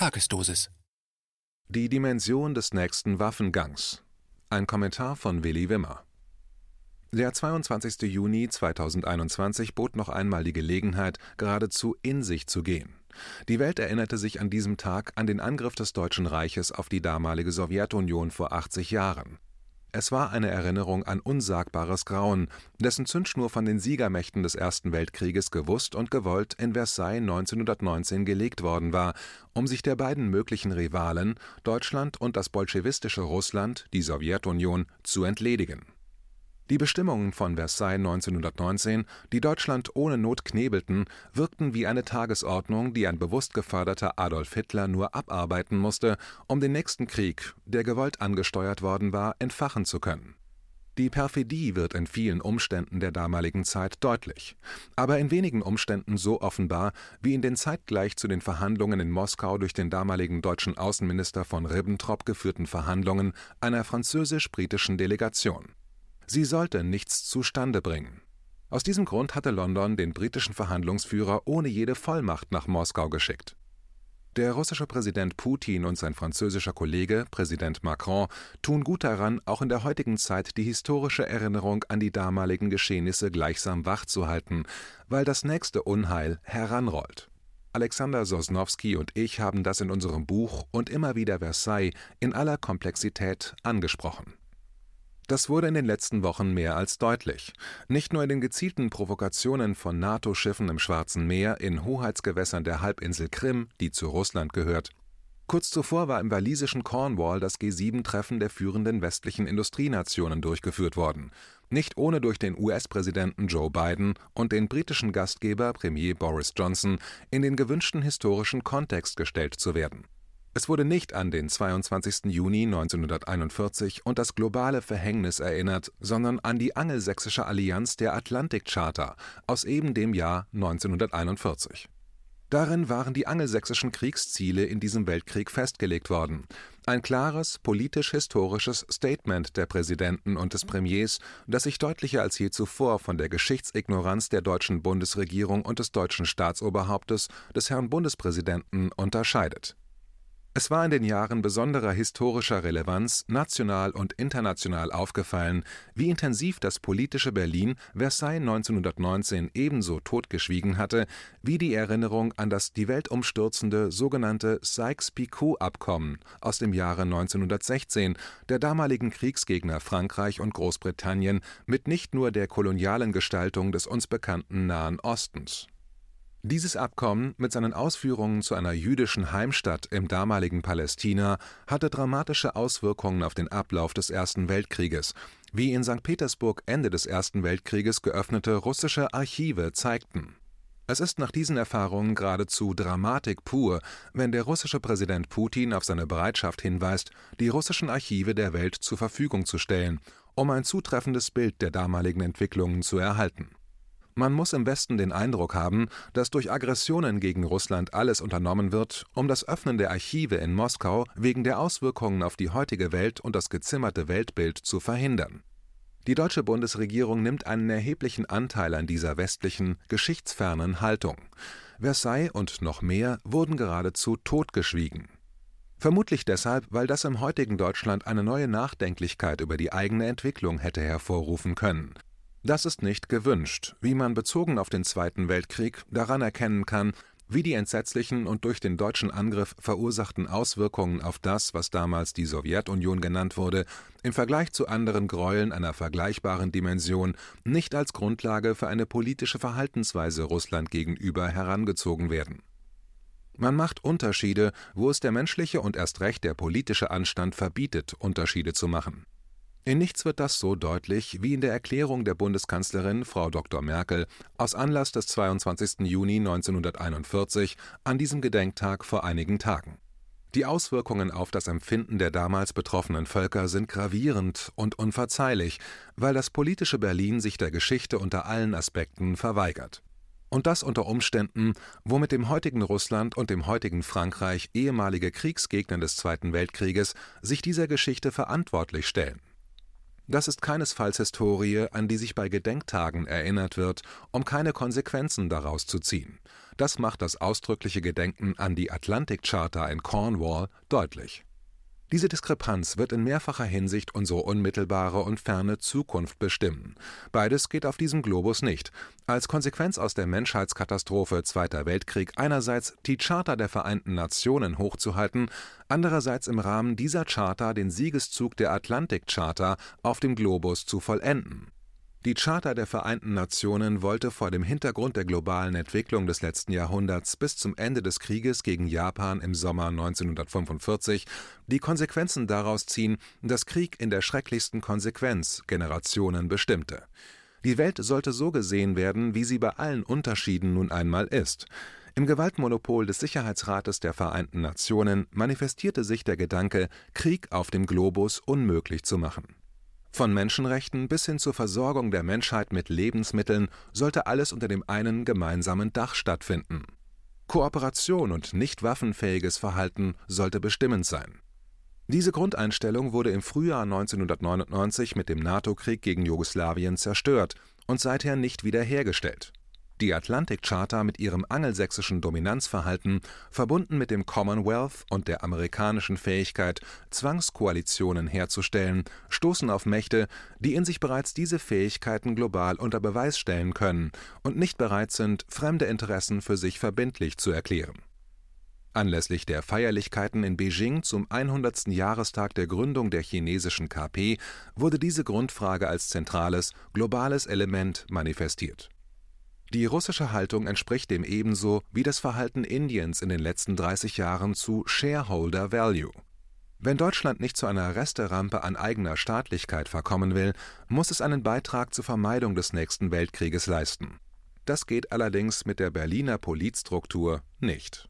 Tagesdosis. Die Dimension des nächsten Waffengangs. Ein Kommentar von Willi Wimmer. Der 22. Juni 2021 bot noch einmal die Gelegenheit, geradezu in sich zu gehen. Die Welt erinnerte sich an diesem Tag an den Angriff des Deutschen Reiches auf die damalige Sowjetunion vor 80 Jahren. Es war eine Erinnerung an unsagbares Grauen, dessen Zündschnur von den Siegermächten des Ersten Weltkrieges gewusst und gewollt in Versailles 1919 gelegt worden war, um sich der beiden möglichen Rivalen, Deutschland und das bolschewistische Russland, die Sowjetunion, zu entledigen die Bestimmungen von Versailles 1919, die Deutschland ohne Not knebelten, wirkten wie eine Tagesordnung, die ein bewusst geförderter Adolf Hitler nur abarbeiten musste, um den nächsten Krieg, der gewollt angesteuert worden war, entfachen zu können. Die Perfidie wird in vielen Umständen der damaligen Zeit deutlich, aber in wenigen Umständen so offenbar wie in den zeitgleich zu den Verhandlungen in Moskau durch den damaligen deutschen Außenminister von Ribbentrop geführten Verhandlungen einer französisch-britischen Delegation. Sie sollte nichts zustande bringen. Aus diesem Grund hatte London den britischen Verhandlungsführer ohne jede Vollmacht nach Moskau geschickt. Der russische Präsident Putin und sein französischer Kollege Präsident Macron tun gut daran, auch in der heutigen Zeit die historische Erinnerung an die damaligen Geschehnisse gleichsam wachzuhalten, weil das nächste Unheil heranrollt. Alexander Sosnowski und ich haben das in unserem Buch und immer wieder Versailles in aller Komplexität angesprochen. Das wurde in den letzten Wochen mehr als deutlich. Nicht nur in den gezielten Provokationen von NATO-Schiffen im Schwarzen Meer in Hoheitsgewässern der Halbinsel Krim, die zu Russland gehört. Kurz zuvor war im walisischen Cornwall das G7-Treffen der führenden westlichen Industrienationen durchgeführt worden. Nicht ohne durch den US-Präsidenten Joe Biden und den britischen Gastgeber Premier Boris Johnson in den gewünschten historischen Kontext gestellt zu werden. Es wurde nicht an den 22. Juni 1941 und das globale Verhängnis erinnert, sondern an die Angelsächsische Allianz der Atlantikcharta aus eben dem Jahr 1941. Darin waren die angelsächsischen Kriegsziele in diesem Weltkrieg festgelegt worden. Ein klares politisch-historisches Statement der Präsidenten und des Premiers, das sich deutlicher als je zuvor von der Geschichtsignoranz der deutschen Bundesregierung und des deutschen Staatsoberhauptes, des Herrn Bundespräsidenten, unterscheidet es war in den Jahren besonderer historischer Relevanz national und international aufgefallen, wie intensiv das politische Berlin Versailles 1919 ebenso totgeschwiegen hatte wie die Erinnerung an das die Welt umstürzende sogenannte Sykes-Picot-Abkommen aus dem Jahre 1916 der damaligen Kriegsgegner Frankreich und Großbritannien mit nicht nur der kolonialen Gestaltung des uns bekannten Nahen Ostens dieses Abkommen mit seinen Ausführungen zu einer jüdischen Heimstatt im damaligen Palästina hatte dramatische Auswirkungen auf den Ablauf des Ersten Weltkrieges, wie in St. Petersburg Ende des Ersten Weltkrieges geöffnete russische Archive zeigten. Es ist nach diesen Erfahrungen geradezu Dramatik pur, wenn der russische Präsident Putin auf seine Bereitschaft hinweist, die russischen Archive der Welt zur Verfügung zu stellen, um ein zutreffendes Bild der damaligen Entwicklungen zu erhalten man muss im Westen den Eindruck haben, dass durch Aggressionen gegen Russland alles unternommen wird, um das Öffnen der Archive in Moskau wegen der Auswirkungen auf die heutige Welt und das gezimmerte Weltbild zu verhindern. Die deutsche Bundesregierung nimmt einen erheblichen Anteil an dieser westlichen, geschichtsfernen Haltung. Versailles und noch mehr wurden geradezu totgeschwiegen. Vermutlich deshalb, weil das im heutigen Deutschland eine neue Nachdenklichkeit über die eigene Entwicklung hätte hervorrufen können das ist nicht gewünscht, wie man bezogen auf den Zweiten Weltkrieg daran erkennen kann, wie die entsetzlichen und durch den deutschen Angriff verursachten Auswirkungen auf das, was damals die Sowjetunion genannt wurde, im Vergleich zu anderen Gräueln einer vergleichbaren Dimension nicht als Grundlage für eine politische Verhaltensweise Russland gegenüber herangezogen werden. Man macht Unterschiede, wo es der menschliche und erst recht der politische Anstand verbietet, Unterschiede zu machen in nichts wird das so deutlich wie in der Erklärung der Bundeskanzlerin Frau Dr. Merkel aus Anlass des 22. Juni 1941 an diesem Gedenktag vor einigen Tagen. Die Auswirkungen auf das Empfinden der damals betroffenen Völker sind gravierend und unverzeihlich, weil das politische Berlin sich der Geschichte unter allen Aspekten verweigert. Und das unter Umständen, wo mit dem heutigen Russland und dem heutigen Frankreich ehemalige Kriegsgegner des Zweiten Weltkrieges sich dieser Geschichte verantwortlich stellen. Das ist keinesfalls Historie, an die sich bei Gedenktagen erinnert wird, um keine Konsequenzen daraus zu ziehen. Das macht das ausdrückliche Gedenken an die Atlantic Charta in Cornwall deutlich. Diese Diskrepanz wird in mehrfacher Hinsicht unsere unmittelbare und ferne Zukunft bestimmen. Beides geht auf diesem Globus nicht. Als Konsequenz aus der Menschheitskatastrophe Zweiter Weltkrieg einerseits die Charta der Vereinten Nationen hochzuhalten, andererseits im Rahmen dieser Charta den Siegeszug der Atlantic Charta auf dem Globus zu vollenden die Charta der Vereinten Nationen wollte vor dem Hintergrund der globalen Entwicklung des letzten Jahrhunderts bis zum Ende des Krieges gegen Japan im Sommer 1945 die Konsequenzen daraus ziehen, dass Krieg in der schrecklichsten Konsequenz Generationen bestimmte. Die Welt sollte so gesehen werden, wie sie bei allen Unterschieden nun einmal ist. Im Gewaltmonopol des Sicherheitsrates der Vereinten Nationen manifestierte sich der Gedanke, Krieg auf dem Globus unmöglich zu machen von Menschenrechten bis hin zur Versorgung der Menschheit mit Lebensmitteln sollte alles unter dem einen gemeinsamen Dach stattfinden. Kooperation und nicht waffenfähiges Verhalten sollte bestimmend sein. Diese Grundeinstellung wurde im Frühjahr 1999 mit dem NATO-Krieg gegen Jugoslawien zerstört und seither nicht wiederhergestellt die Atlantic Charta mit ihrem angelsächsischen Dominanzverhalten, verbunden mit dem Commonwealth und der amerikanischen Fähigkeit, Zwangskoalitionen herzustellen, stoßen auf Mächte, die in sich bereits diese Fähigkeiten global unter Beweis stellen können und nicht bereit sind, fremde Interessen für sich verbindlich zu erklären. Anlässlich der Feierlichkeiten in Beijing zum 100. Jahrestag der Gründung der chinesischen KP wurde diese Grundfrage als zentrales, globales Element manifestiert die russische Haltung entspricht dem ebenso wie das Verhalten Indiens in den letzten 30 Jahren zu Shareholder Value. Wenn Deutschland nicht zu einer Resterampe an eigener Staatlichkeit verkommen will, muss es einen Beitrag zur Vermeidung des nächsten Weltkrieges leisten. Das geht allerdings mit der Berliner Politstruktur nicht